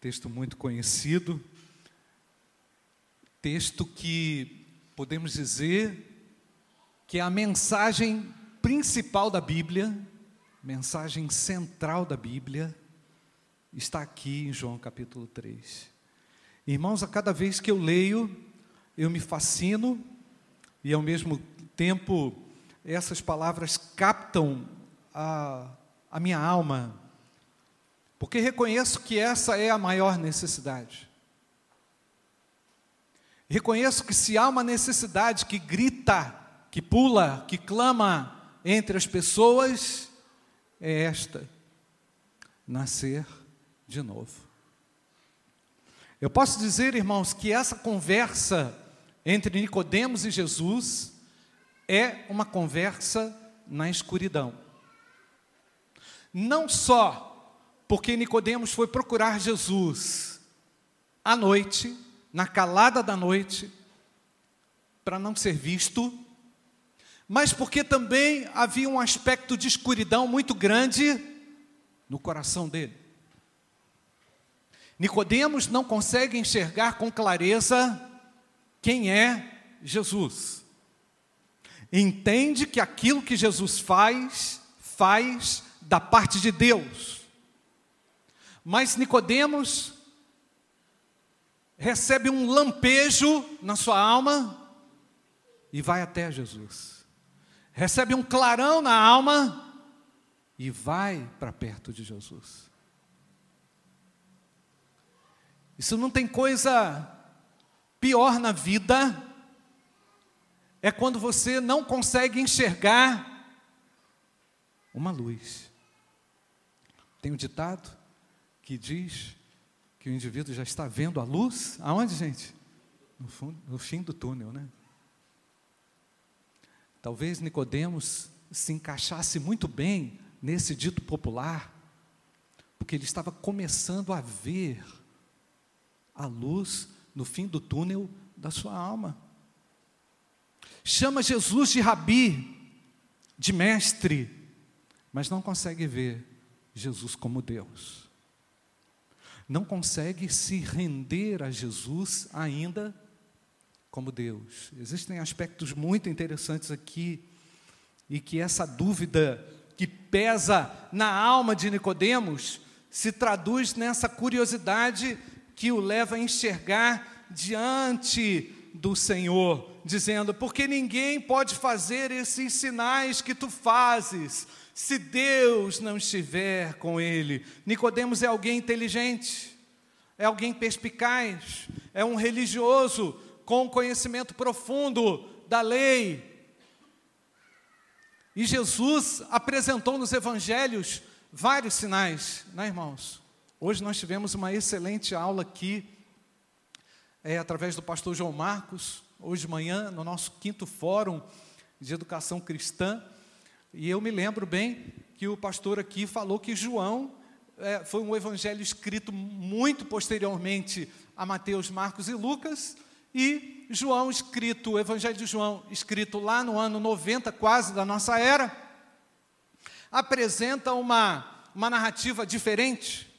texto muito conhecido, texto que podemos dizer que é a mensagem principal da Bíblia, mensagem central da Bíblia, está aqui em João capítulo 3. Irmãos, a cada vez que eu leio, eu me fascino e ao mesmo tempo essas palavras captam a, a minha alma, porque reconheço que essa é a maior necessidade. Reconheço que se há uma necessidade que grita, que pula, que clama entre as pessoas, é esta: nascer de novo. Eu posso dizer, irmãos, que essa conversa entre Nicodemos e Jesus é uma conversa na escuridão. Não só porque Nicodemos foi procurar Jesus à noite, na calada da noite, para não ser visto, mas porque também havia um aspecto de escuridão muito grande no coração dele. Nicodemos não consegue enxergar com clareza quem é Jesus. Entende que aquilo que Jesus faz, faz da parte de Deus. Mas Nicodemos recebe um lampejo na sua alma e vai até Jesus. Recebe um clarão na alma e vai para perto de Jesus. Isso não tem coisa pior na vida, é quando você não consegue enxergar uma luz. Tem um ditado que diz que o indivíduo já está vendo a luz, aonde, gente? No, fundo, no fim do túnel, né? Talvez Nicodemos se encaixasse muito bem nesse dito popular, porque ele estava começando a ver a luz no fim do túnel da sua alma. Chama Jesus de rabi, de mestre, mas não consegue ver Jesus como Deus. Não consegue se render a Jesus ainda como Deus. Existem aspectos muito interessantes aqui e que essa dúvida que pesa na alma de Nicodemos se traduz nessa curiosidade que o leva a enxergar diante do Senhor, dizendo: porque ninguém pode fazer esses sinais que tu fazes se Deus não estiver com ele. Nicodemos é alguém inteligente, é alguém perspicaz, é um religioso com conhecimento profundo da lei. E Jesus apresentou nos evangelhos vários sinais, né, irmãos? Hoje nós tivemos uma excelente aula aqui, é, através do pastor João Marcos, hoje de manhã, no nosso quinto fórum de educação cristã. E eu me lembro bem que o pastor aqui falou que João é, foi um evangelho escrito muito posteriormente a Mateus, Marcos e Lucas, e João escrito, o evangelho de João, escrito lá no ano 90, quase da nossa era, apresenta uma, uma narrativa diferente.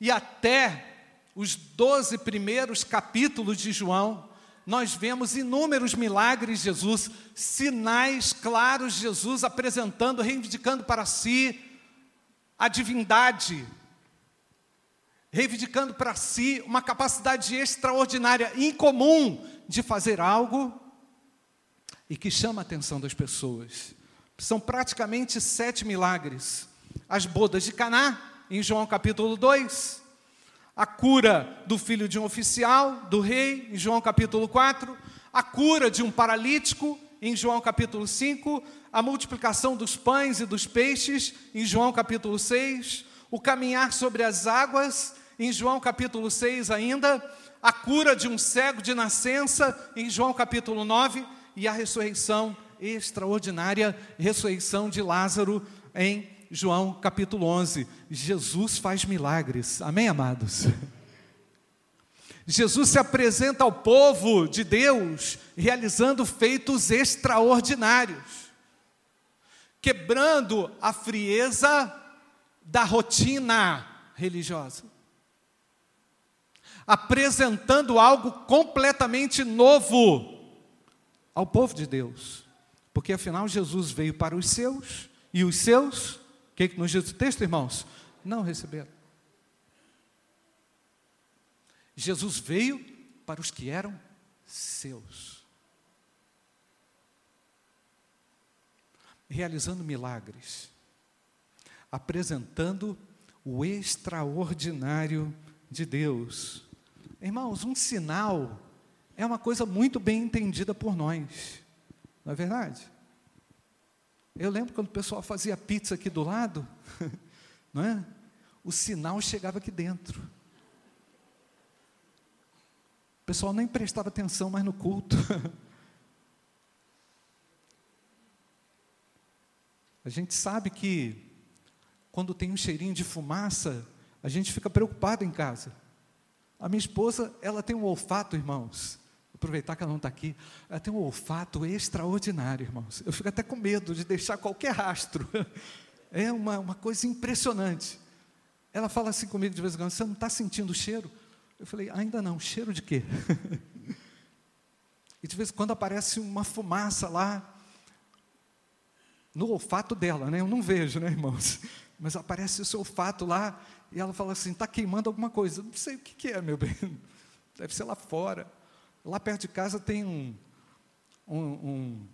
E até os doze primeiros capítulos de João, nós vemos inúmeros milagres de Jesus, sinais claros de Jesus apresentando, reivindicando para si a divindade, reivindicando para si uma capacidade extraordinária, incomum de fazer algo e que chama a atenção das pessoas. São praticamente sete milagres. As bodas de Caná, em João capítulo 2. A cura do filho de um oficial, do rei, em João capítulo 4. A cura de um paralítico, em João capítulo 5. A multiplicação dos pães e dos peixes, em João capítulo 6. O caminhar sobre as águas, em João capítulo 6 ainda. A cura de um cego de nascença, em João capítulo 9. E a ressurreição extraordinária, ressurreição de Lázaro, em João capítulo 11. Jesus faz milagres. Amém, amados? Jesus se apresenta ao povo de Deus realizando feitos extraordinários, quebrando a frieza da rotina religiosa. apresentando algo completamente novo ao povo de Deus. Porque afinal Jesus veio para os seus, e os seus, o que, que nos diz o texto, irmãos? Não receberam. Jesus veio para os que eram seus. Realizando milagres, apresentando o extraordinário de Deus. Irmãos, um sinal é uma coisa muito bem entendida por nós, não é verdade? Eu lembro quando o pessoal fazia pizza aqui do lado, não é? O sinal chegava aqui dentro. O pessoal nem prestava atenção mais no culto. A gente sabe que quando tem um cheirinho de fumaça, a gente fica preocupado em casa. A minha esposa, ela tem um olfato, irmãos. Aproveitar que ela não está aqui. Ela tem um olfato extraordinário, irmãos. Eu fico até com medo de deixar qualquer rastro. É uma, uma coisa impressionante. Ela fala assim comigo de vez em quando: Você não está sentindo o cheiro? Eu falei: Ainda não. Cheiro de quê? e de vez em quando aparece uma fumaça lá, no olfato dela, né? Eu não vejo, né, irmãos? Mas aparece seu olfato lá, e ela fala assim: está queimando alguma coisa. Não sei o que, que é, meu bem. Deve ser lá fora. Lá perto de casa tem um, um, um,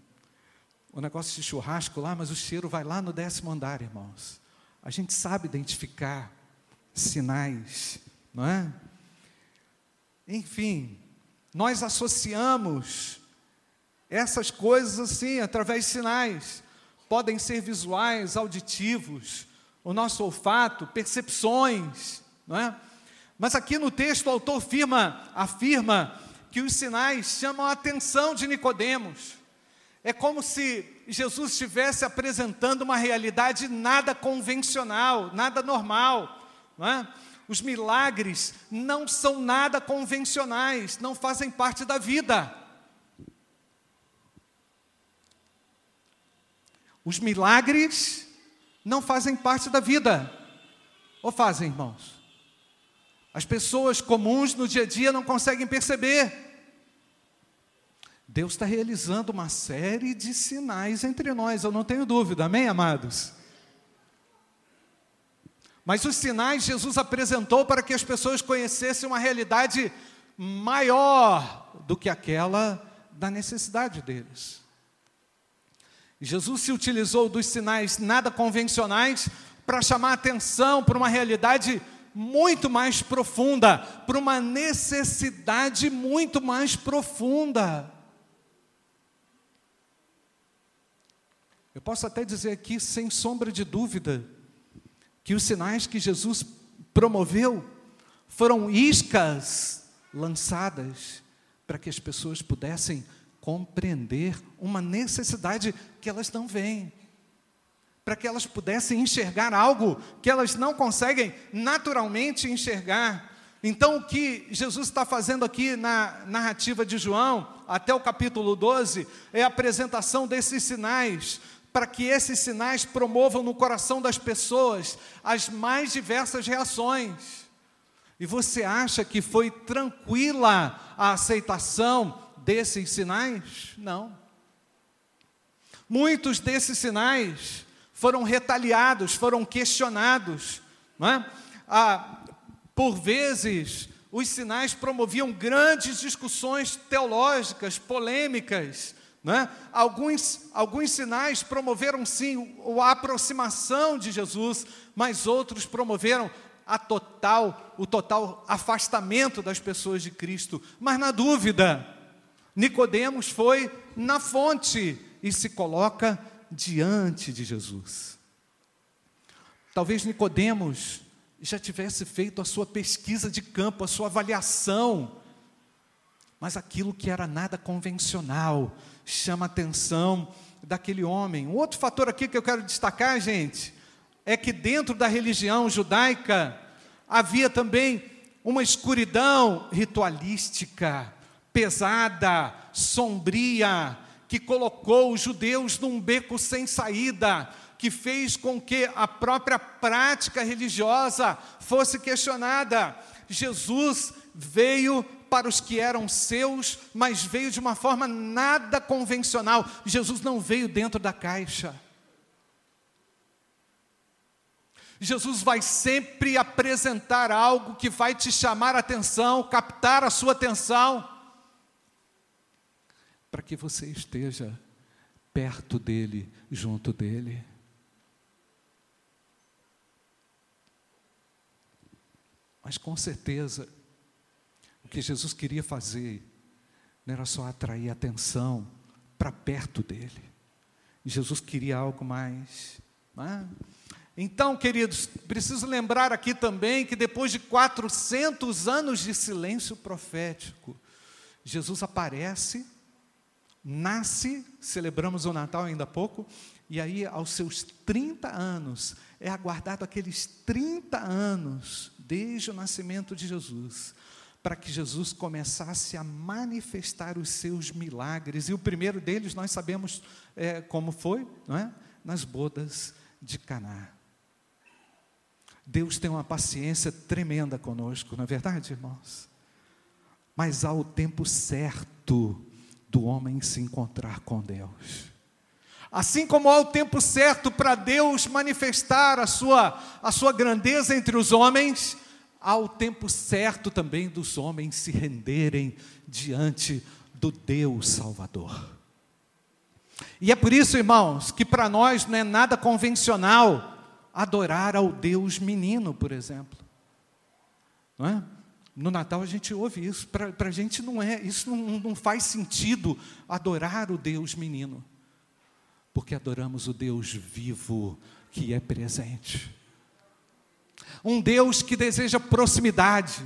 um negócio de churrasco lá, mas o cheiro vai lá no décimo andar, irmãos. A gente sabe identificar sinais, não é? Enfim, nós associamos essas coisas assim, através de sinais. Podem ser visuais, auditivos, o nosso olfato, percepções, não é? Mas aqui no texto o autor afirma, afirma que os sinais chamam a atenção de Nicodemos. É como se Jesus estivesse apresentando uma realidade nada convencional, nada normal, não é? Os milagres não são nada convencionais, não fazem parte da vida. Os milagres não fazem parte da vida. Ou fazem, irmãos? As pessoas comuns no dia a dia não conseguem perceber. Deus está realizando uma série de sinais entre nós, eu não tenho dúvida, amém, amados? Mas os sinais Jesus apresentou para que as pessoas conhecessem uma realidade maior do que aquela da necessidade deles. Jesus se utilizou dos sinais nada convencionais para chamar atenção para uma realidade muito mais profunda, para uma necessidade muito mais profunda. Eu posso até dizer aqui, sem sombra de dúvida, que os sinais que Jesus promoveu foram iscas lançadas para que as pessoas pudessem compreender uma necessidade que elas não veem, para que elas pudessem enxergar algo que elas não conseguem naturalmente enxergar. Então, o que Jesus está fazendo aqui na narrativa de João, até o capítulo 12, é a apresentação desses sinais, para que esses sinais promovam no coração das pessoas as mais diversas reações. E você acha que foi tranquila a aceitação desses sinais? Não. Muitos desses sinais foram retaliados, foram questionados. É? ah, por vezes, os sinais promoviam grandes discussões teológicas, polêmicas. É? Alguns, alguns sinais promoveram sim a aproximação de Jesus, mas outros promoveram a total, o total afastamento das pessoas de Cristo. Mas na dúvida, Nicodemos foi na fonte e se coloca diante de Jesus. Talvez Nicodemos já tivesse feito a sua pesquisa de campo, a sua avaliação, mas aquilo que era nada convencional chama a atenção daquele homem. Um outro fator aqui que eu quero destacar, gente, é que dentro da religião judaica havia também uma escuridão ritualística, pesada, sombria, que colocou os judeus num beco sem saída, que fez com que a própria prática religiosa fosse questionada. Jesus veio para os que eram seus, mas veio de uma forma nada convencional. Jesus não veio dentro da caixa. Jesus vai sempre apresentar algo que vai te chamar a atenção, captar a sua atenção, para que você esteja perto dele, junto dele. Mas com certeza, o que Jesus queria fazer não era só atrair atenção para perto dele. Jesus queria algo mais. É? Então, queridos, preciso lembrar aqui também que depois de 400 anos de silêncio profético, Jesus aparece, nasce, celebramos o Natal ainda há pouco, e aí aos seus 30 anos, é aguardado aqueles 30 anos desde o nascimento de Jesus, para que Jesus começasse a manifestar os seus milagres, e o primeiro deles nós sabemos é, como foi, não é? Nas bodas de Caná. Deus tem uma paciência tremenda conosco, não é verdade, irmãos? Mas há o tempo certo do homem se encontrar com Deus. Assim como há o tempo certo para Deus manifestar a sua, a sua grandeza entre os homens, há o tempo certo também dos homens se renderem diante do Deus Salvador. E é por isso, irmãos, que para nós não é nada convencional adorar ao Deus menino, por exemplo. Não é? No Natal a gente ouve isso, para a gente não é, isso não, não faz sentido adorar o Deus menino, porque adoramos o Deus vivo que é presente. Um Deus que deseja proximidade,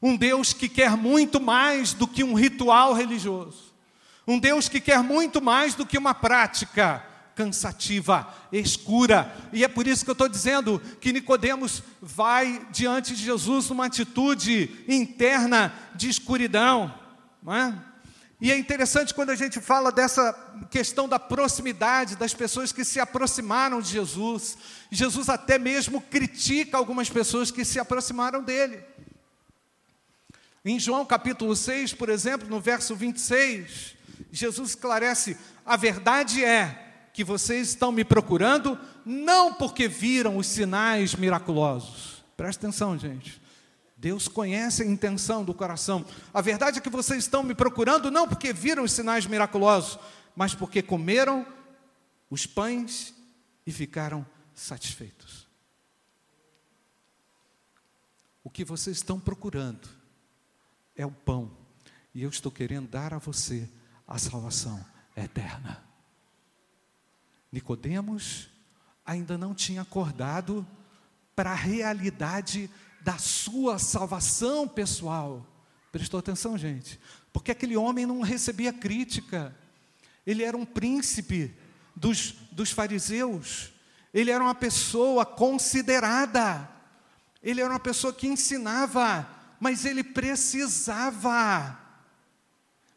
um Deus que quer muito mais do que um ritual religioso, um Deus que quer muito mais do que uma prática, cansativa, escura. E é por isso que eu estou dizendo que Nicodemos vai diante de Jesus numa atitude interna de escuridão. Não é? E é interessante quando a gente fala dessa questão da proximidade das pessoas que se aproximaram de Jesus. Jesus até mesmo critica algumas pessoas que se aproximaram dele. Em João capítulo 6, por exemplo, no verso 26, Jesus esclarece: a verdade é que vocês estão me procurando não porque viram os sinais miraculosos. Presta atenção, gente. Deus conhece a intenção do coração. A verdade é que vocês estão me procurando não porque viram os sinais miraculosos, mas porque comeram os pães e ficaram satisfeitos. O que vocês estão procurando é o pão, e eu estou querendo dar a você a salvação eterna. Nicodemos ainda não tinha acordado para a realidade da sua salvação pessoal. Prestou atenção, gente? Porque aquele homem não recebia crítica. Ele era um príncipe dos, dos fariseus. Ele era uma pessoa considerada. Ele era uma pessoa que ensinava, mas ele precisava.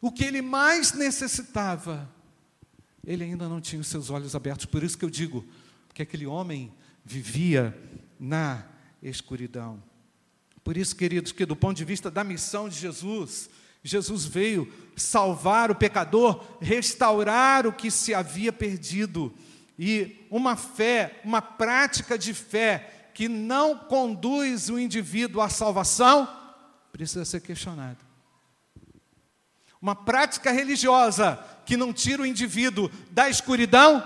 O que ele mais necessitava ele ainda não tinha os seus olhos abertos. Por isso que eu digo que aquele homem vivia na escuridão. Por isso, queridos, que do ponto de vista da missão de Jesus, Jesus veio salvar o pecador, restaurar o que se havia perdido. E uma fé, uma prática de fé que não conduz o indivíduo à salvação, precisa ser questionada. Uma prática religiosa que não tira o indivíduo da escuridão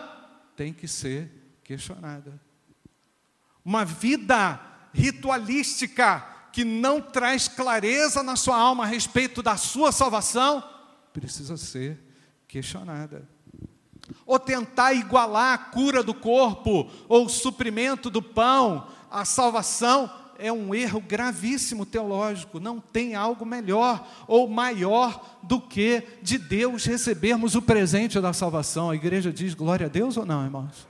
tem que ser questionada. Uma vida ritualística que não traz clareza na sua alma a respeito da sua salvação precisa ser questionada. Ou tentar igualar a cura do corpo ou o suprimento do pão, a salvação é um erro gravíssimo teológico. Não tem algo melhor ou maior do que de Deus recebermos o presente da salvação. A igreja diz glória a Deus ou não, irmãos?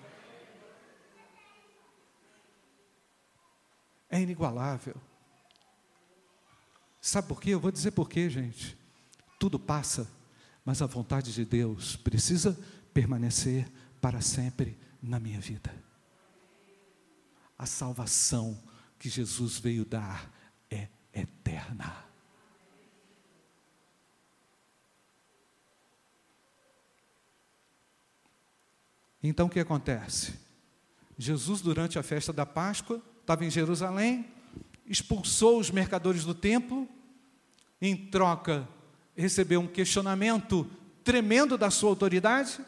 É inigualável. Sabe por quê? Eu vou dizer por quê, gente. Tudo passa, mas a vontade de Deus precisa permanecer para sempre na minha vida. A salvação que Jesus veio dar é eterna. Então o que acontece? Jesus, durante a festa da Páscoa, estava em Jerusalém, expulsou os mercadores do templo, em troca, recebeu um questionamento tremendo da sua autoridade,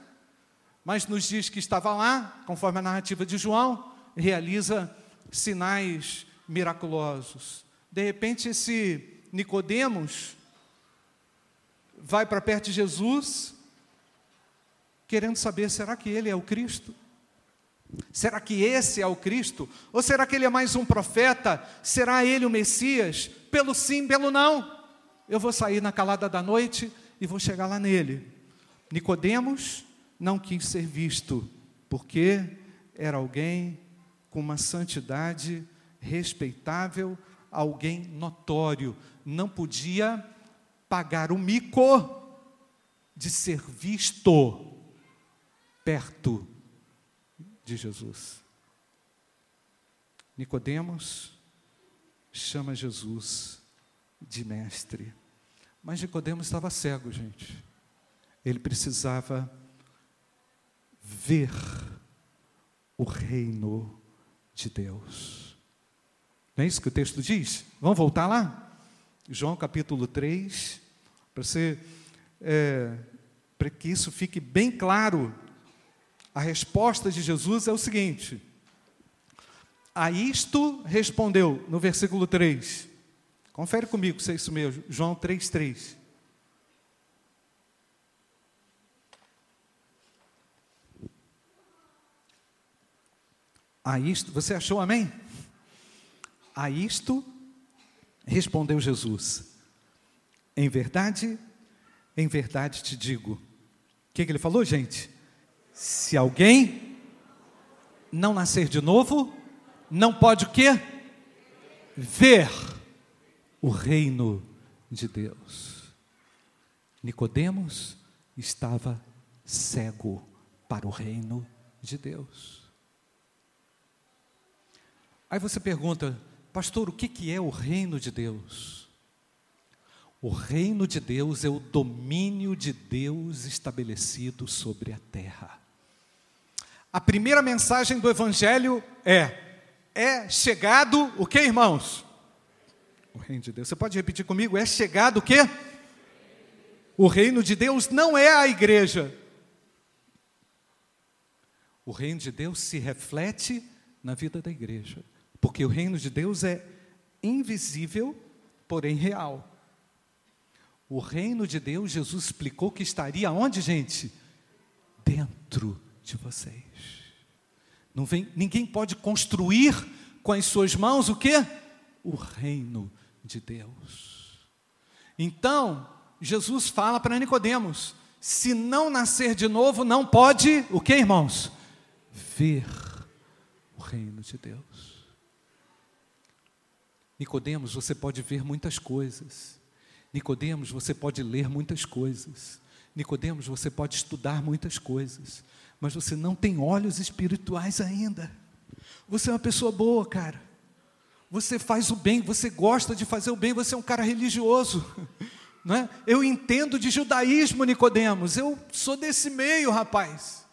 mas nos diz que estava lá, conforme a narrativa de João, realiza sinais miraculosos. De repente, esse Nicodemos vai para perto de Jesus, querendo saber: será que ele é o Cristo? Será que esse é o Cristo? Ou será que ele é mais um profeta? Será ele o Messias? Pelo sim, pelo não. Eu vou sair na calada da noite e vou chegar lá nele. Nicodemos não quis ser visto, porque era alguém com uma santidade respeitável, alguém notório, não podia pagar o mico de ser visto perto de Jesus. Nicodemos chama Jesus de mestre. Mas Nicodemos estava cego, gente. Ele precisava ver o reino de Deus. Não é isso que o texto diz? Vamos voltar lá? João capítulo 3, para ser, é, para que isso fique bem claro a resposta de Jesus é o seguinte: A isto respondeu, no versículo 3. Confere comigo se é isso mesmo, João 3, 3. A isto, você achou amém? A isto respondeu Jesus: Em verdade, em verdade te digo. O que, que ele falou, gente? Se alguém não nascer de novo, não pode o quê? Ver o reino de Deus. Nicodemos estava cego para o reino de Deus. Aí você pergunta, pastor, o que, que é o reino de Deus? O reino de Deus é o domínio de Deus estabelecido sobre a terra. A primeira mensagem do Evangelho é: é chegado o que, irmãos? O reino de Deus. Você pode repetir comigo? É chegado o que? O reino de Deus não é a igreja. O reino de Deus se reflete na vida da igreja, porque o reino de Deus é invisível, porém real. O reino de Deus, Jesus explicou que estaria onde, gente? Dentro de vocês. Não vem, ninguém pode construir com as suas mãos o que? O reino de Deus. Então, Jesus fala para Nicodemos: se não nascer de novo, não pode, o que, irmãos? Ver o reino de Deus. Nicodemos, você pode ver muitas coisas. Nicodemos, você pode ler muitas coisas. Nicodemos, você pode estudar muitas coisas mas você não tem olhos espirituais ainda. Você é uma pessoa boa, cara. Você faz o bem, você gosta de fazer o bem, você é um cara religioso. Não é? Eu entendo de judaísmo, Nicodemos. Eu sou desse meio, rapaz.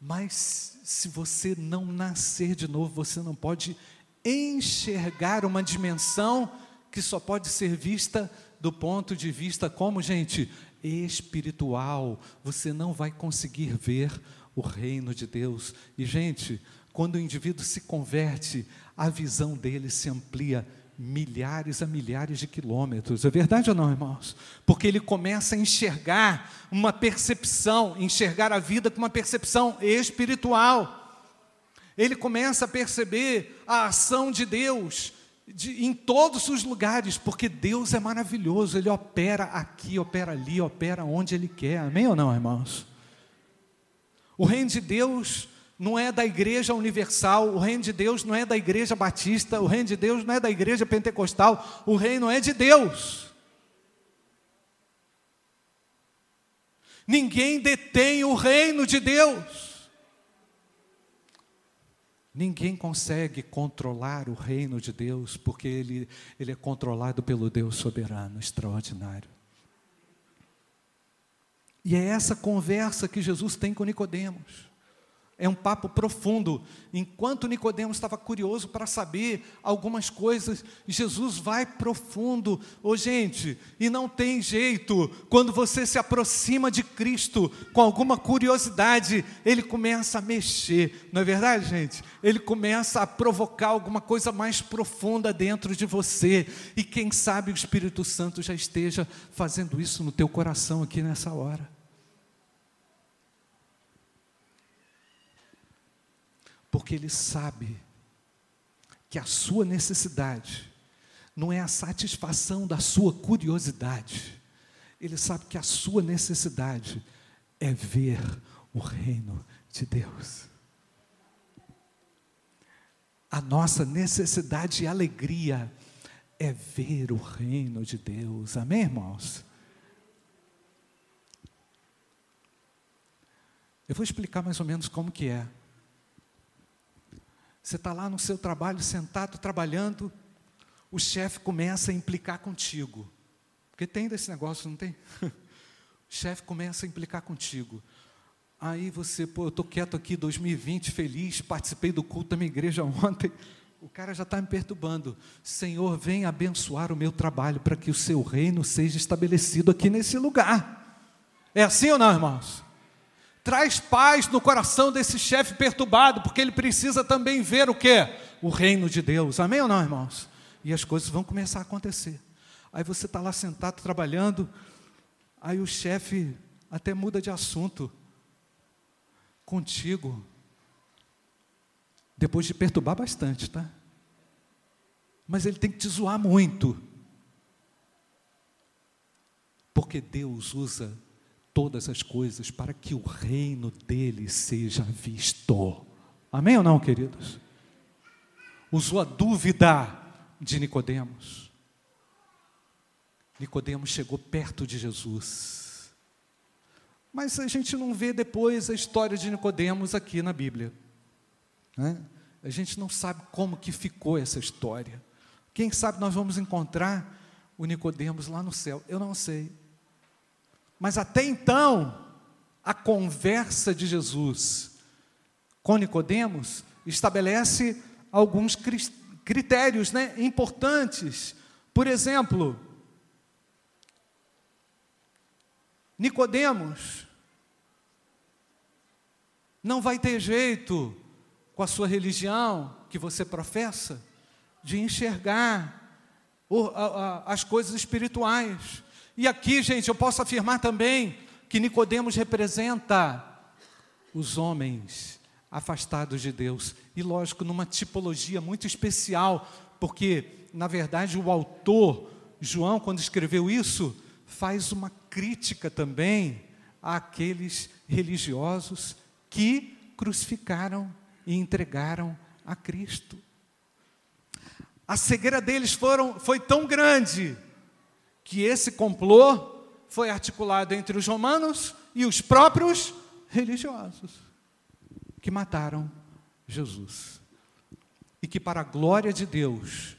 Mas se você não nascer de novo, você não pode enxergar uma dimensão que só pode ser vista do ponto de vista como, gente, espiritual, você não vai conseguir ver o reino de Deus. E, gente, quando o indivíduo se converte, a visão dele se amplia milhares a milhares de quilômetros. É verdade ou não, irmãos? Porque ele começa a enxergar uma percepção, enxergar a vida com uma percepção espiritual. Ele começa a perceber a ação de Deus de, em todos os lugares, porque Deus é maravilhoso, Ele opera aqui, opera ali, opera onde Ele quer, amém ou não, irmãos? O reino de Deus não é da igreja universal, o reino de Deus não é da igreja batista, o reino de Deus não é da igreja pentecostal, o reino é de Deus. Ninguém detém o reino de Deus. Ninguém consegue controlar o reino de Deus, porque ele, ele é controlado pelo Deus soberano, extraordinário. E é essa conversa que Jesus tem com Nicodemos. É um papo profundo. Enquanto Nicodemos estava curioso para saber algumas coisas, Jesus vai profundo. Ô gente, e não tem jeito. Quando você se aproxima de Cristo com alguma curiosidade, ele começa a mexer. Não é verdade, gente? Ele começa a provocar alguma coisa mais profunda dentro de você. E quem sabe o Espírito Santo já esteja fazendo isso no teu coração aqui nessa hora. Porque ele sabe que a sua necessidade não é a satisfação da sua curiosidade, ele sabe que a sua necessidade é ver o reino de Deus. A nossa necessidade e alegria é ver o reino de Deus, amém, irmãos? Eu vou explicar mais ou menos como que é. Você está lá no seu trabalho, sentado, trabalhando, o chefe começa a implicar contigo. Porque tem desse negócio, não tem? o chefe começa a implicar contigo. Aí você, pô, eu estou quieto aqui, 2020, feliz, participei do culto da minha igreja ontem. O cara já está me perturbando. Senhor, vem abençoar o meu trabalho para que o seu reino seja estabelecido aqui nesse lugar. É assim ou não, irmãos? Traz paz no coração desse chefe perturbado, porque ele precisa também ver o que? O reino de Deus. Amém ou não, irmãos? E as coisas vão começar a acontecer. Aí você está lá sentado trabalhando, aí o chefe até muda de assunto contigo, depois de perturbar bastante, tá? Mas ele tem que te zoar muito. Porque Deus usa todas as coisas para que o reino dele seja visto. Amém ou não, queridos? Usou a dúvida de Nicodemos. Nicodemos chegou perto de Jesus. Mas a gente não vê depois a história de Nicodemos aqui na Bíblia. Né? A gente não sabe como que ficou essa história. Quem sabe nós vamos encontrar o Nicodemos lá no céu. Eu não sei. Mas até então, a conversa de Jesus com Nicodemos estabelece alguns critérios né, importantes. Por exemplo, Nicodemos não vai ter jeito com a sua religião que você professa de enxergar as coisas espirituais. E aqui, gente, eu posso afirmar também que Nicodemos representa os homens afastados de Deus. E lógico, numa tipologia muito especial, porque na verdade o autor João, quando escreveu isso, faz uma crítica também àqueles religiosos que crucificaram e entregaram a Cristo. A cegueira deles foram, foi tão grande que esse complô foi articulado entre os romanos e os próprios religiosos, que mataram Jesus. E que, para a glória de Deus,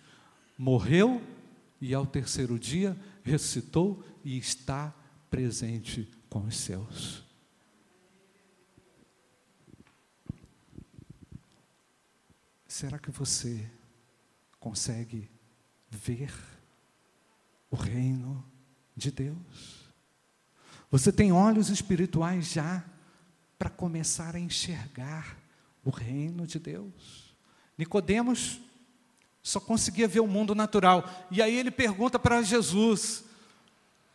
morreu e ao terceiro dia ressuscitou e está presente com os seus. Será que você consegue ver? O reino de Deus. Você tem olhos espirituais já para começar a enxergar o reino de Deus. Nicodemos só conseguia ver o mundo natural. E aí ele pergunta para Jesus: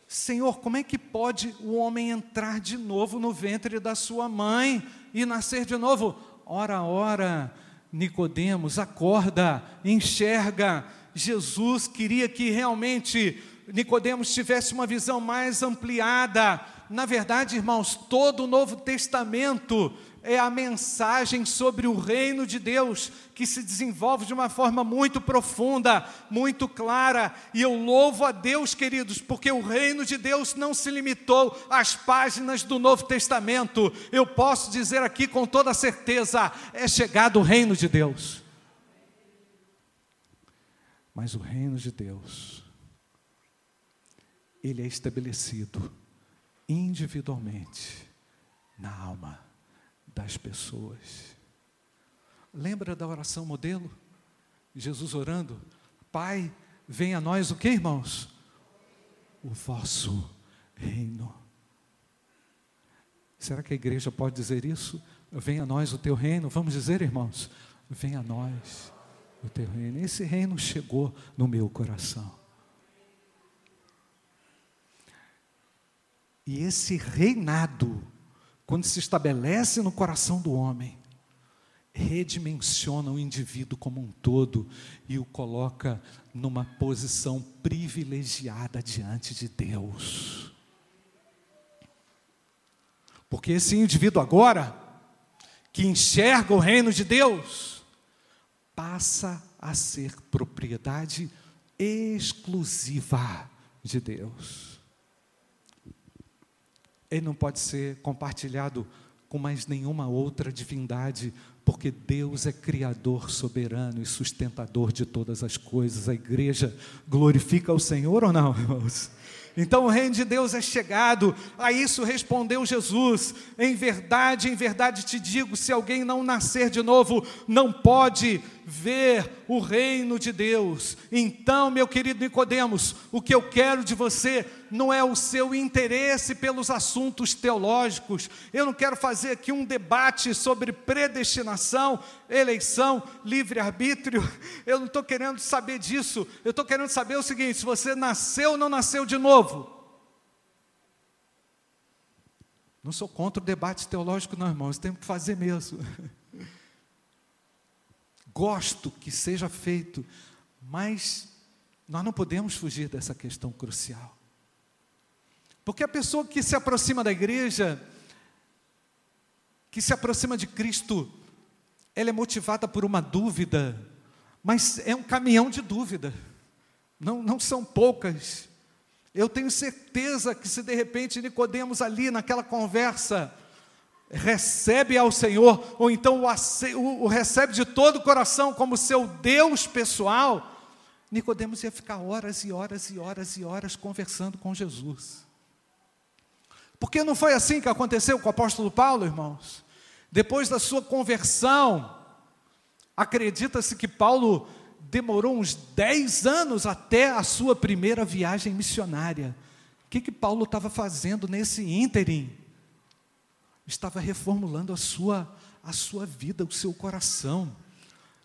Senhor, como é que pode o homem entrar de novo no ventre da sua mãe e nascer de novo? Ora, ora, Nicodemos, acorda, enxerga Jesus queria que realmente Nicodemos tivesse uma visão mais ampliada. Na verdade, irmãos, todo o Novo Testamento é a mensagem sobre o reino de Deus, que se desenvolve de uma forma muito profunda, muito clara, e eu louvo a Deus, queridos, porque o reino de Deus não se limitou às páginas do Novo Testamento, eu posso dizer aqui com toda certeza: é chegado o reino de Deus. Mas o reino de Deus, ele é estabelecido individualmente na alma das pessoas. Lembra da oração modelo? Jesus orando: Pai, venha a nós o que, irmãos? O vosso reino. Será que a igreja pode dizer isso? Venha a nós o teu reino. Vamos dizer, irmãos? Venha a nós o teu reino. Esse reino chegou no meu coração. E esse reinado, quando se estabelece no coração do homem, redimensiona o indivíduo como um todo e o coloca numa posição privilegiada diante de Deus. Porque esse indivíduo agora, que enxerga o reino de Deus, passa a ser propriedade exclusiva de Deus ele não pode ser compartilhado com mais nenhuma outra divindade, porque Deus é criador, soberano e sustentador de todas as coisas. A igreja glorifica o Senhor ou não, irmãos? Então o reino de Deus é chegado. A isso respondeu Jesus: Em verdade, em verdade te digo: se alguém não nascer de novo, não pode ver o reino de Deus. Então, meu querido Nicodemos, o que eu quero de você não é o seu interesse pelos assuntos teológicos. Eu não quero fazer aqui um debate sobre predestinação, eleição, livre-arbítrio. Eu não estou querendo saber disso. Eu estou querendo saber o seguinte: se você nasceu ou não nasceu de novo. Não sou contra o debate teológico, não, irmãos, temos que fazer mesmo. gosto que seja feito, mas nós não podemos fugir dessa questão crucial. Porque a pessoa que se aproxima da igreja, que se aproxima de Cristo, ela é motivada por uma dúvida, mas é um caminhão de dúvida, não, não são poucas. Eu tenho certeza que se de repente Nicodemos ali naquela conversa, recebe ao Senhor, ou então o, o, recebe de todo o coração como seu Deus pessoal, Nicodemos ia ficar horas e horas e horas e horas conversando com Jesus. Porque não foi assim que aconteceu com o apóstolo Paulo, irmãos? Depois da sua conversão, acredita-se que Paulo demorou uns 10 anos até a sua primeira viagem missionária. O que, que Paulo estava fazendo nesse ínterim? Estava reformulando a sua, a sua vida, o seu coração,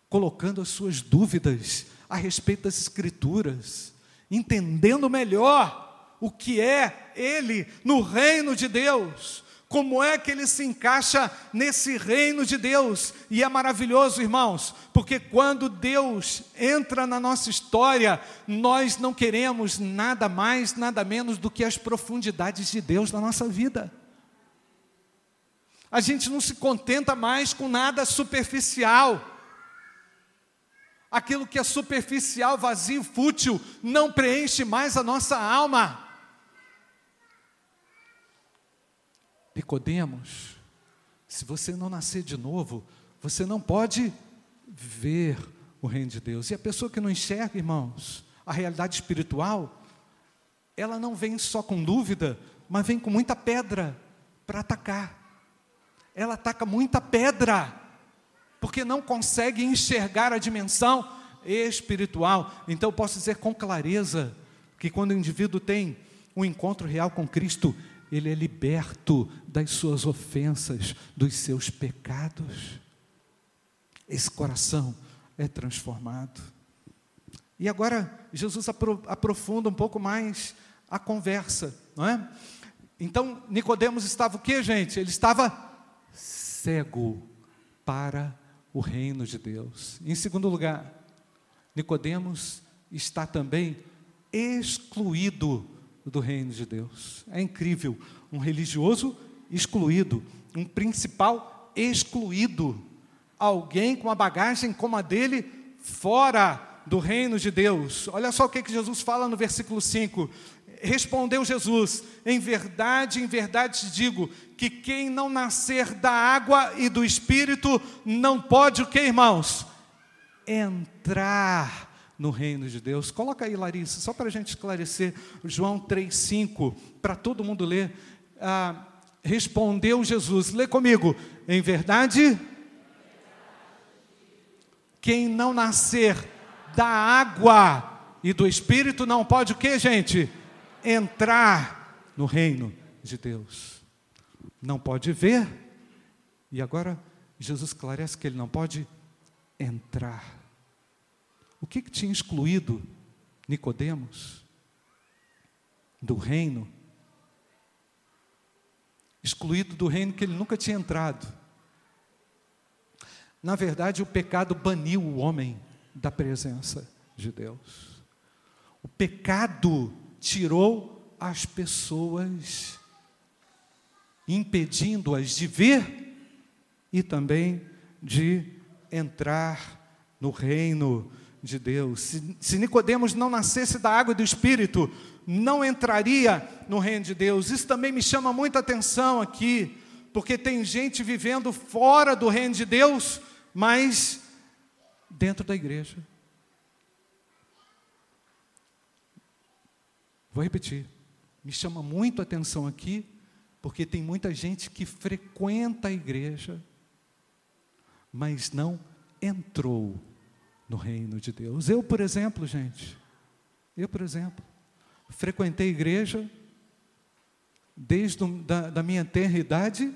colocando as suas dúvidas a respeito das Escrituras, entendendo melhor o que é Ele no reino de Deus, como é que ele se encaixa nesse reino de Deus. E é maravilhoso, irmãos, porque quando Deus entra na nossa história, nós não queremos nada mais, nada menos do que as profundidades de Deus na nossa vida. A gente não se contenta mais com nada superficial. Aquilo que é superficial, vazio, fútil, não preenche mais a nossa alma. Nicodemos, se você não nascer de novo, você não pode ver o reino de Deus. E a pessoa que não enxerga, irmãos, a realidade espiritual, ela não vem só com dúvida, mas vem com muita pedra para atacar ela ataca muita pedra, porque não consegue enxergar a dimensão espiritual. Então eu posso dizer com clareza que quando o indivíduo tem um encontro real com Cristo, ele é liberto das suas ofensas, dos seus pecados. Esse coração é transformado. E agora Jesus aprofunda um pouco mais a conversa, não é? Então Nicodemos estava o que, gente? Ele estava cego para o reino de Deus. Em segundo lugar, Nicodemos está também excluído do reino de Deus. É incrível, um religioso excluído, um principal excluído, alguém com a bagagem como a dele fora do reino de Deus. Olha só o que, que Jesus fala no versículo 5. Respondeu Jesus: Em verdade, em verdade te digo que quem não nascer da água e do espírito não pode o que, irmãos? Entrar no reino de Deus. Coloca aí, Larissa, só para a gente esclarecer, João 3,5, para todo mundo ler. Ah, respondeu Jesus, lê comigo, em verdade, quem não nascer da água e do Espírito não pode o que, gente? Entrar no reino de Deus. Não pode ver. E agora Jesus esclarece que ele não pode entrar. O que, que tinha excluído Nicodemos do reino? Excluído do reino que ele nunca tinha entrado. Na verdade, o pecado baniu o homem da presença de Deus. O pecado tirou as pessoas, impedindo-as de ver e também de entrar no reino de Deus. Se, se Nicodemos não nascesse da água e do Espírito, não entraria no reino de Deus. Isso também me chama muita atenção aqui, porque tem gente vivendo fora do reino de Deus, mas dentro da igreja. Vou repetir. Me chama muito a atenção aqui, porque tem muita gente que frequenta a igreja, mas não entrou no reino de Deus. Eu, por exemplo, gente, eu, por exemplo, frequentei a igreja desde da, da minha tenra idade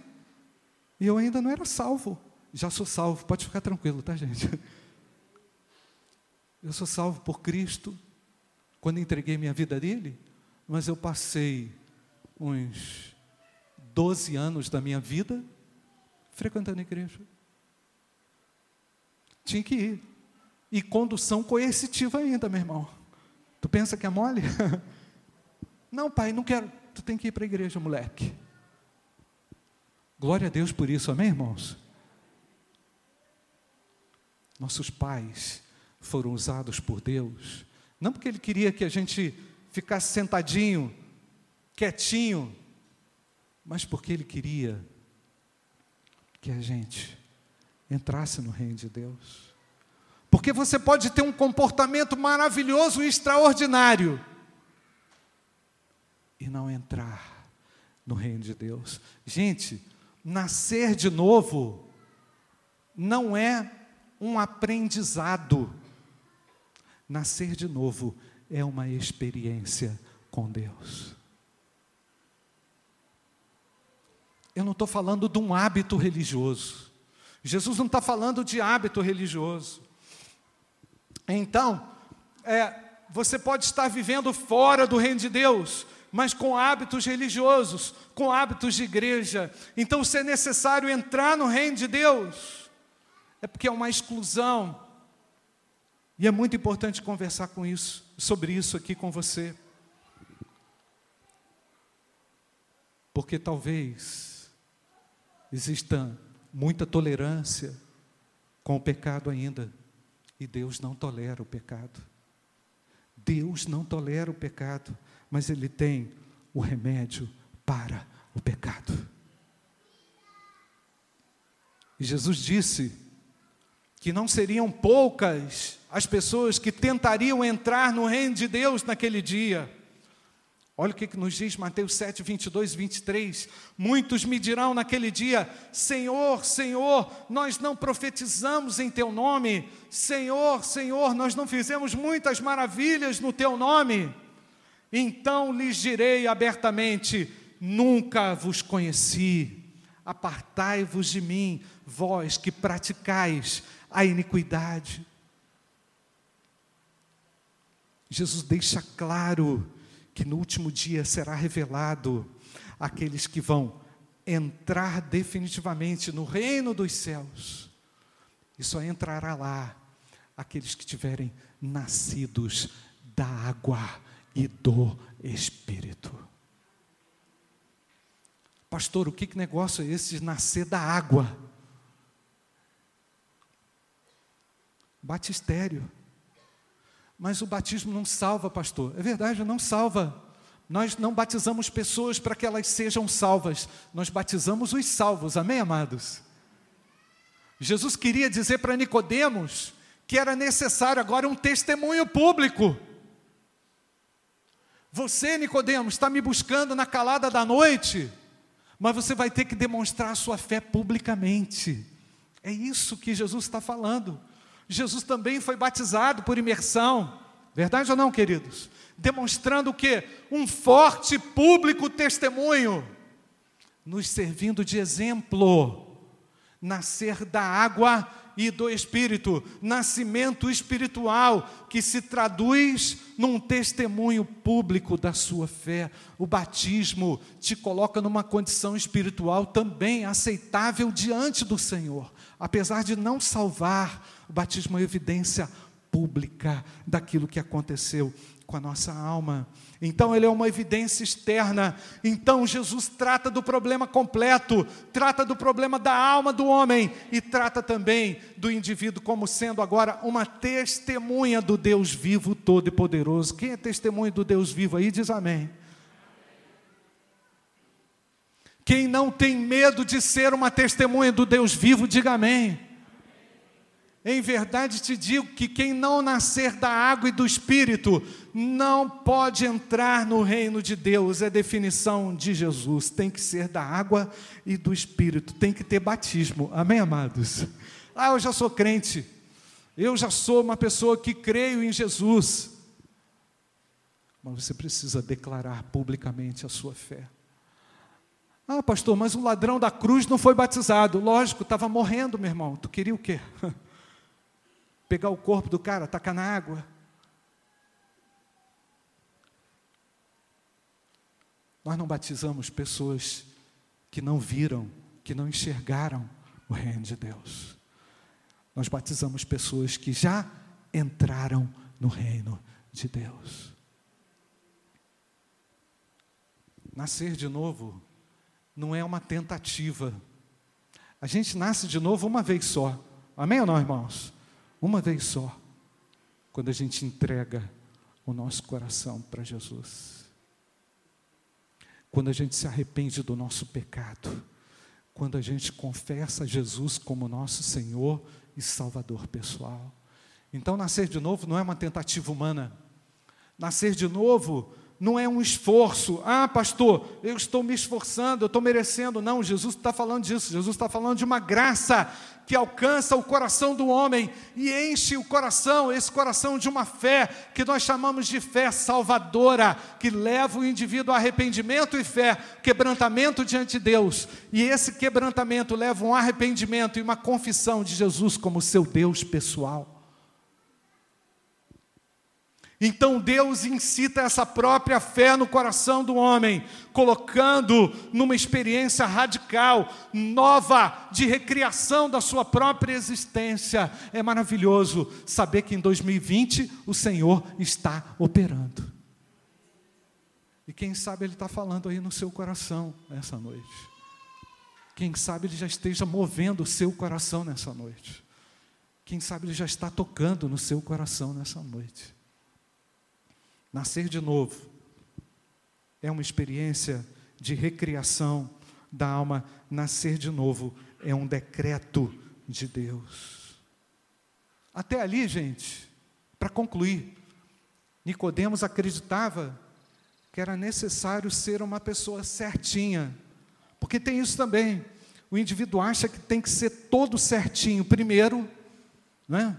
e eu ainda não era salvo. Já sou salvo, pode ficar tranquilo, tá, gente? Eu sou salvo por Cristo quando entreguei minha vida a Ele, mas eu passei uns 12 anos da minha vida frequentando a igreja. Tinha que ir. E condução coercitiva ainda, meu irmão. Tu pensa que é mole? Não, pai, não quero. Tu tem que ir para a igreja, moleque. Glória a Deus por isso, amém, irmãos? Nossos pais foram usados por Deus, não porque Ele queria que a gente ficasse sentadinho, quietinho, mas porque Ele queria que a gente entrasse no reino de Deus. Porque você pode ter um comportamento maravilhoso e extraordinário e não entrar no reino de Deus. Gente, nascer de novo não é um aprendizado. Nascer de novo é uma experiência com Deus. Eu não estou falando de um hábito religioso. Jesus não está falando de hábito religioso. Então, é, você pode estar vivendo fora do reino de Deus, mas com hábitos religiosos, com hábitos de igreja. Então, se é necessário entrar no reino de Deus, é porque é uma exclusão. E é muito importante conversar com isso, sobre isso aqui com você. Porque talvez exista muita tolerância com o pecado ainda. E Deus não tolera o pecado. Deus não tolera o pecado, mas Ele tem o remédio para o pecado. E Jesus disse que não seriam poucas as pessoas que tentariam entrar no reino de Deus naquele dia. Olha o que, nos diz Mateus 7, 22 e 23. Muitos me dirão naquele dia: Senhor, Senhor, nós não profetizamos em Teu nome. Senhor, Senhor, nós não fizemos muitas maravilhas no Teu nome. Então lhes direi abertamente: Nunca vos conheci. Apartai-vos de mim, vós que praticais a iniquidade. Jesus deixa claro que no último dia será revelado aqueles que vão entrar definitivamente no reino dos céus. E só entrará lá aqueles que tiverem nascidos da água e do Espírito. Pastor, o que, que negócio é esse de nascer da água? Batistério mas o batismo não salva, pastor. É verdade, não salva. Nós não batizamos pessoas para que elas sejam salvas, nós batizamos os salvos, amém, amados? Jesus queria dizer para Nicodemos que era necessário agora um testemunho público. Você, Nicodemos, está me buscando na calada da noite, mas você vai ter que demonstrar a sua fé publicamente. É isso que Jesus está falando. Jesus também foi batizado por imersão, verdade ou não, queridos? Demonstrando o que? Um forte público testemunho, nos servindo de exemplo. Nascer da água e do Espírito, nascimento espiritual que se traduz num testemunho público da sua fé. O batismo te coloca numa condição espiritual também aceitável diante do Senhor, apesar de não salvar, o batismo é evidência pública daquilo que aconteceu com a nossa alma. Então ele é uma evidência externa. Então Jesus trata do problema completo, trata do problema da alma do homem e trata também do indivíduo como sendo agora uma testemunha do Deus vivo, todo e poderoso. Quem é testemunha do Deus vivo aí diz amém. Quem não tem medo de ser uma testemunha do Deus vivo, diga amém. Em verdade te digo que quem não nascer da água e do espírito não pode entrar no reino de Deus, é definição de Jesus. Tem que ser da água e do espírito, tem que ter batismo. Amém, amados? Ah, eu já sou crente. Eu já sou uma pessoa que creio em Jesus. Mas você precisa declarar publicamente a sua fé. Ah, pastor, mas o ladrão da cruz não foi batizado. Lógico, estava morrendo, meu irmão. Tu queria o quê? pegar o corpo do cara, tacar na água. Nós não batizamos pessoas que não viram, que não enxergaram o reino de Deus. Nós batizamos pessoas que já entraram no reino de Deus. Nascer de novo não é uma tentativa. A gente nasce de novo uma vez só. Amém ou não, irmãos? Uma vez só, quando a gente entrega o nosso coração para Jesus. Quando a gente se arrepende do nosso pecado, quando a gente confessa Jesus como nosso Senhor e Salvador pessoal. Então, nascer de novo não é uma tentativa humana. Nascer de novo não é um esforço. Ah, pastor, eu estou me esforçando, eu estou merecendo. Não, Jesus está falando disso. Jesus está falando de uma graça que alcança o coração do homem e enche o coração, esse coração de uma fé que nós chamamos de fé salvadora, que leva o indivíduo a arrependimento e fé, quebrantamento diante de Deus. E esse quebrantamento leva um arrependimento e uma confissão de Jesus como seu Deus pessoal. Então Deus incita essa própria fé no coração do homem, colocando numa experiência radical, nova, de recriação da sua própria existência. É maravilhoso saber que em 2020 o Senhor está operando. E quem sabe Ele está falando aí no seu coração nessa noite. Quem sabe Ele já esteja movendo o seu coração nessa noite. Quem sabe Ele já está tocando no seu coração nessa noite. Nascer de novo é uma experiência de recriação da alma. Nascer de novo é um decreto de Deus. Até ali, gente, para concluir, Nicodemos acreditava que era necessário ser uma pessoa certinha. Porque tem isso também. O indivíduo acha que tem que ser todo certinho primeiro, né?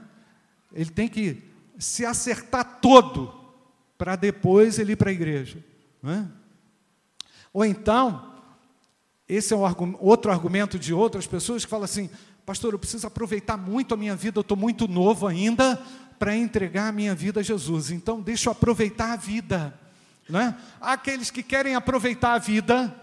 Ele tem que se acertar todo para depois ele ir para a igreja. É? Ou então, esse é um outro argumento de outras pessoas que falam assim: Pastor, eu preciso aproveitar muito a minha vida, eu estou muito novo ainda para entregar a minha vida a Jesus, então deixa eu aproveitar a vida. É? Há aqueles que querem aproveitar a vida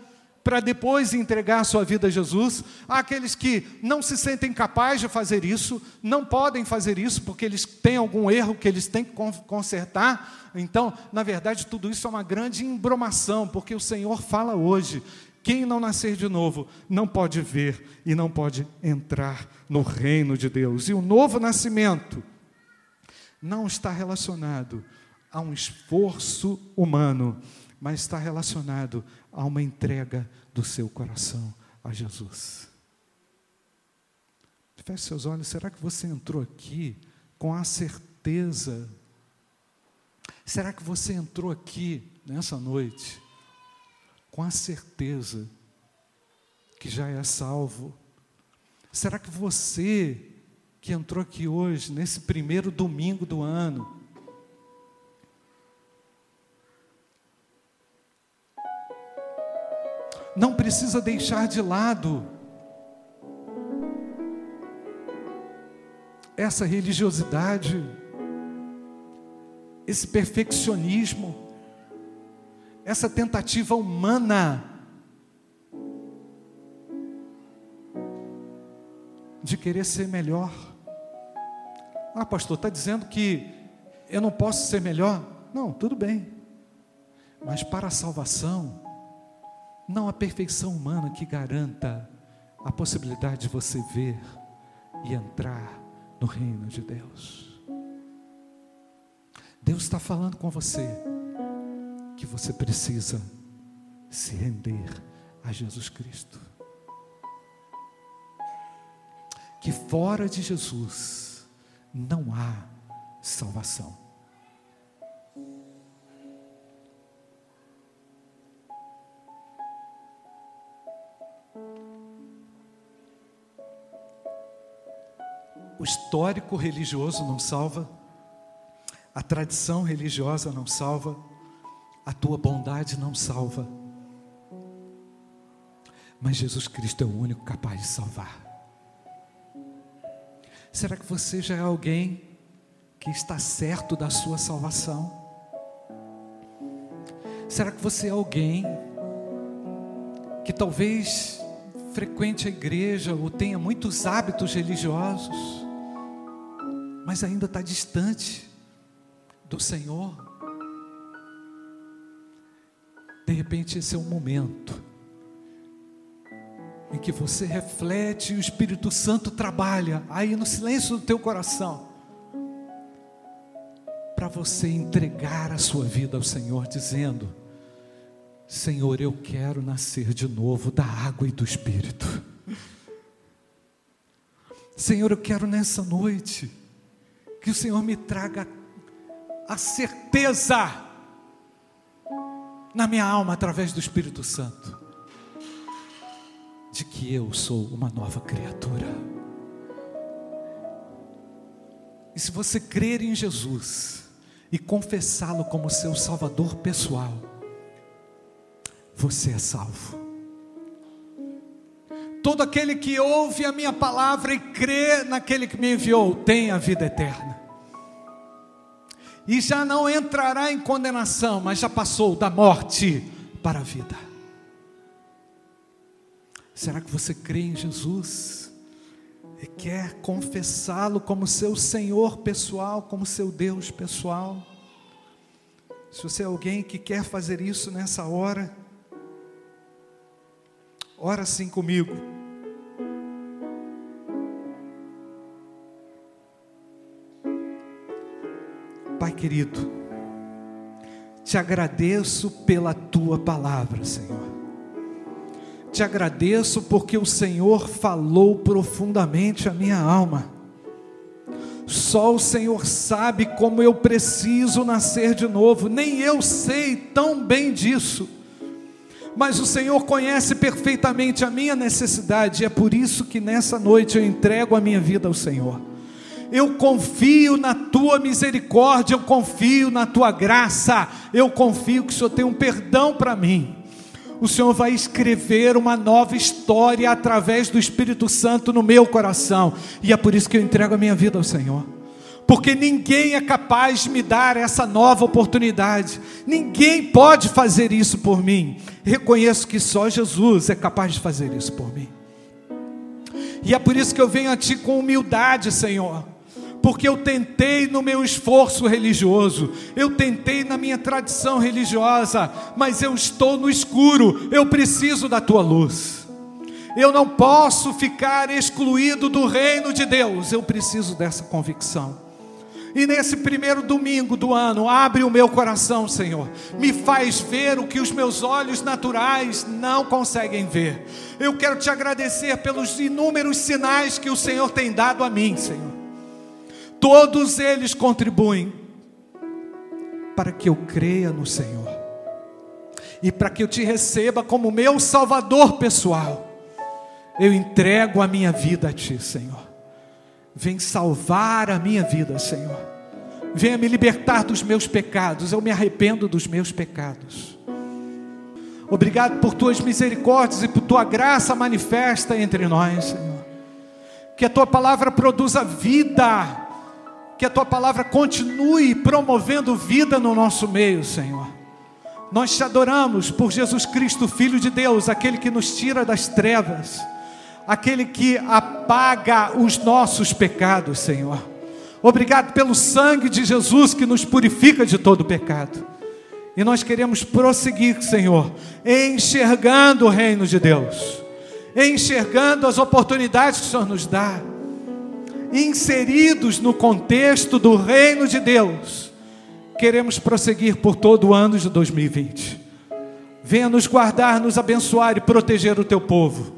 para depois entregar sua vida a Jesus. Há aqueles que não se sentem capazes de fazer isso, não podem fazer isso porque eles têm algum erro que eles têm que consertar. Então, na verdade, tudo isso é uma grande embromação, porque o Senhor fala hoje: quem não nascer de novo não pode ver e não pode entrar no reino de Deus. E o novo nascimento não está relacionado a um esforço humano, mas está relacionado a uma entrega do seu coração a Jesus. Feche seus olhos, será que você entrou aqui com a certeza? Será que você entrou aqui nessa noite com a certeza que já é salvo? Será que você que entrou aqui hoje, nesse primeiro domingo do ano, não precisa deixar de lado essa religiosidade, esse perfeccionismo, essa tentativa humana de querer ser melhor. Ah, pastor, está dizendo que eu não posso ser melhor? Não, tudo bem. Mas para a salvação, não a perfeição humana que garanta a possibilidade de você ver e entrar no reino de Deus. Deus está falando com você que você precisa se render a Jesus Cristo. Que fora de Jesus não há salvação. O histórico religioso não salva, a tradição religiosa não salva, a tua bondade não salva. Mas Jesus Cristo é o único capaz de salvar. Será que você já é alguém que está certo da sua salvação? Será que você é alguém que talvez frequente a igreja ou tenha muitos hábitos religiosos? Mas ainda está distante do Senhor. De repente, esse é um momento em que você reflete e o Espírito Santo trabalha aí no silêncio do teu coração para você entregar a sua vida ao Senhor, dizendo: Senhor, eu quero nascer de novo da água e do Espírito. Senhor, eu quero nessa noite que o Senhor me traga a certeza na minha alma através do Espírito Santo de que eu sou uma nova criatura. E se você crer em Jesus e confessá-lo como seu Salvador pessoal, você é salvo. Todo aquele que ouve a minha palavra e crê naquele que me enviou tem a vida eterna. E já não entrará em condenação, mas já passou da morte para a vida. Será que você crê em Jesus? E quer confessá-lo como seu Senhor pessoal, como seu Deus pessoal? Se você é alguém que quer fazer isso nessa hora, ora assim comigo. Pai querido, te agradeço pela tua palavra, Senhor. Te agradeço porque o Senhor falou profundamente a minha alma. Só o Senhor sabe como eu preciso nascer de novo, nem eu sei tão bem disso. Mas o Senhor conhece perfeitamente a minha necessidade, e é por isso que nessa noite eu entrego a minha vida ao Senhor eu confio na tua misericórdia, eu confio na tua graça, eu confio que o Senhor tem um perdão para mim. O Senhor vai escrever uma nova história através do Espírito Santo no meu coração, e é por isso que eu entrego a minha vida ao Senhor. Porque ninguém é capaz de me dar essa nova oportunidade, ninguém pode fazer isso por mim. Reconheço que só Jesus é capaz de fazer isso por mim. E é por isso que eu venho a Ti com humildade, Senhor porque eu tentei no meu esforço religioso, eu tentei na minha tradição religiosa, mas eu estou no escuro, eu preciso da tua luz. Eu não posso ficar excluído do reino de Deus, eu preciso dessa convicção. E nesse primeiro domingo do ano, abre o meu coração, Senhor. Me faz ver o que os meus olhos naturais não conseguem ver. Eu quero te agradecer pelos inúmeros sinais que o Senhor tem dado a mim, Senhor. Todos eles contribuem para que eu creia no Senhor e para que eu te receba como meu Salvador pessoal. Eu entrego a minha vida a Ti, Senhor. Vem salvar a minha vida, Senhor. Venha me libertar dos meus pecados. Eu me arrependo dos meus pecados. Obrigado por tuas misericórdias e por tua graça manifesta entre nós, Senhor. Que a tua palavra produza vida. Que a tua palavra continue promovendo vida no nosso meio, Senhor. Nós te adoramos por Jesus Cristo, Filho de Deus, aquele que nos tira das trevas aquele que apaga os nossos pecados, Senhor. Obrigado pelo sangue de Jesus que nos purifica de todo pecado. E nós queremos prosseguir, Senhor, enxergando o reino de Deus, enxergando as oportunidades que o Senhor nos dá, inseridos no contexto do reino de Deus. Queremos prosseguir por todo o ano de 2020. Venha nos guardar, nos abençoar e proteger o teu povo.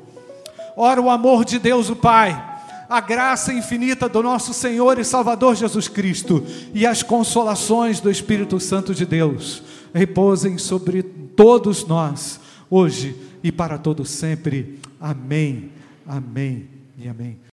Ora, o amor de Deus, o Pai, a graça infinita do nosso Senhor e Salvador Jesus Cristo e as consolações do Espírito Santo de Deus repousem sobre todos nós, hoje e para todos sempre. Amém, amém e amém.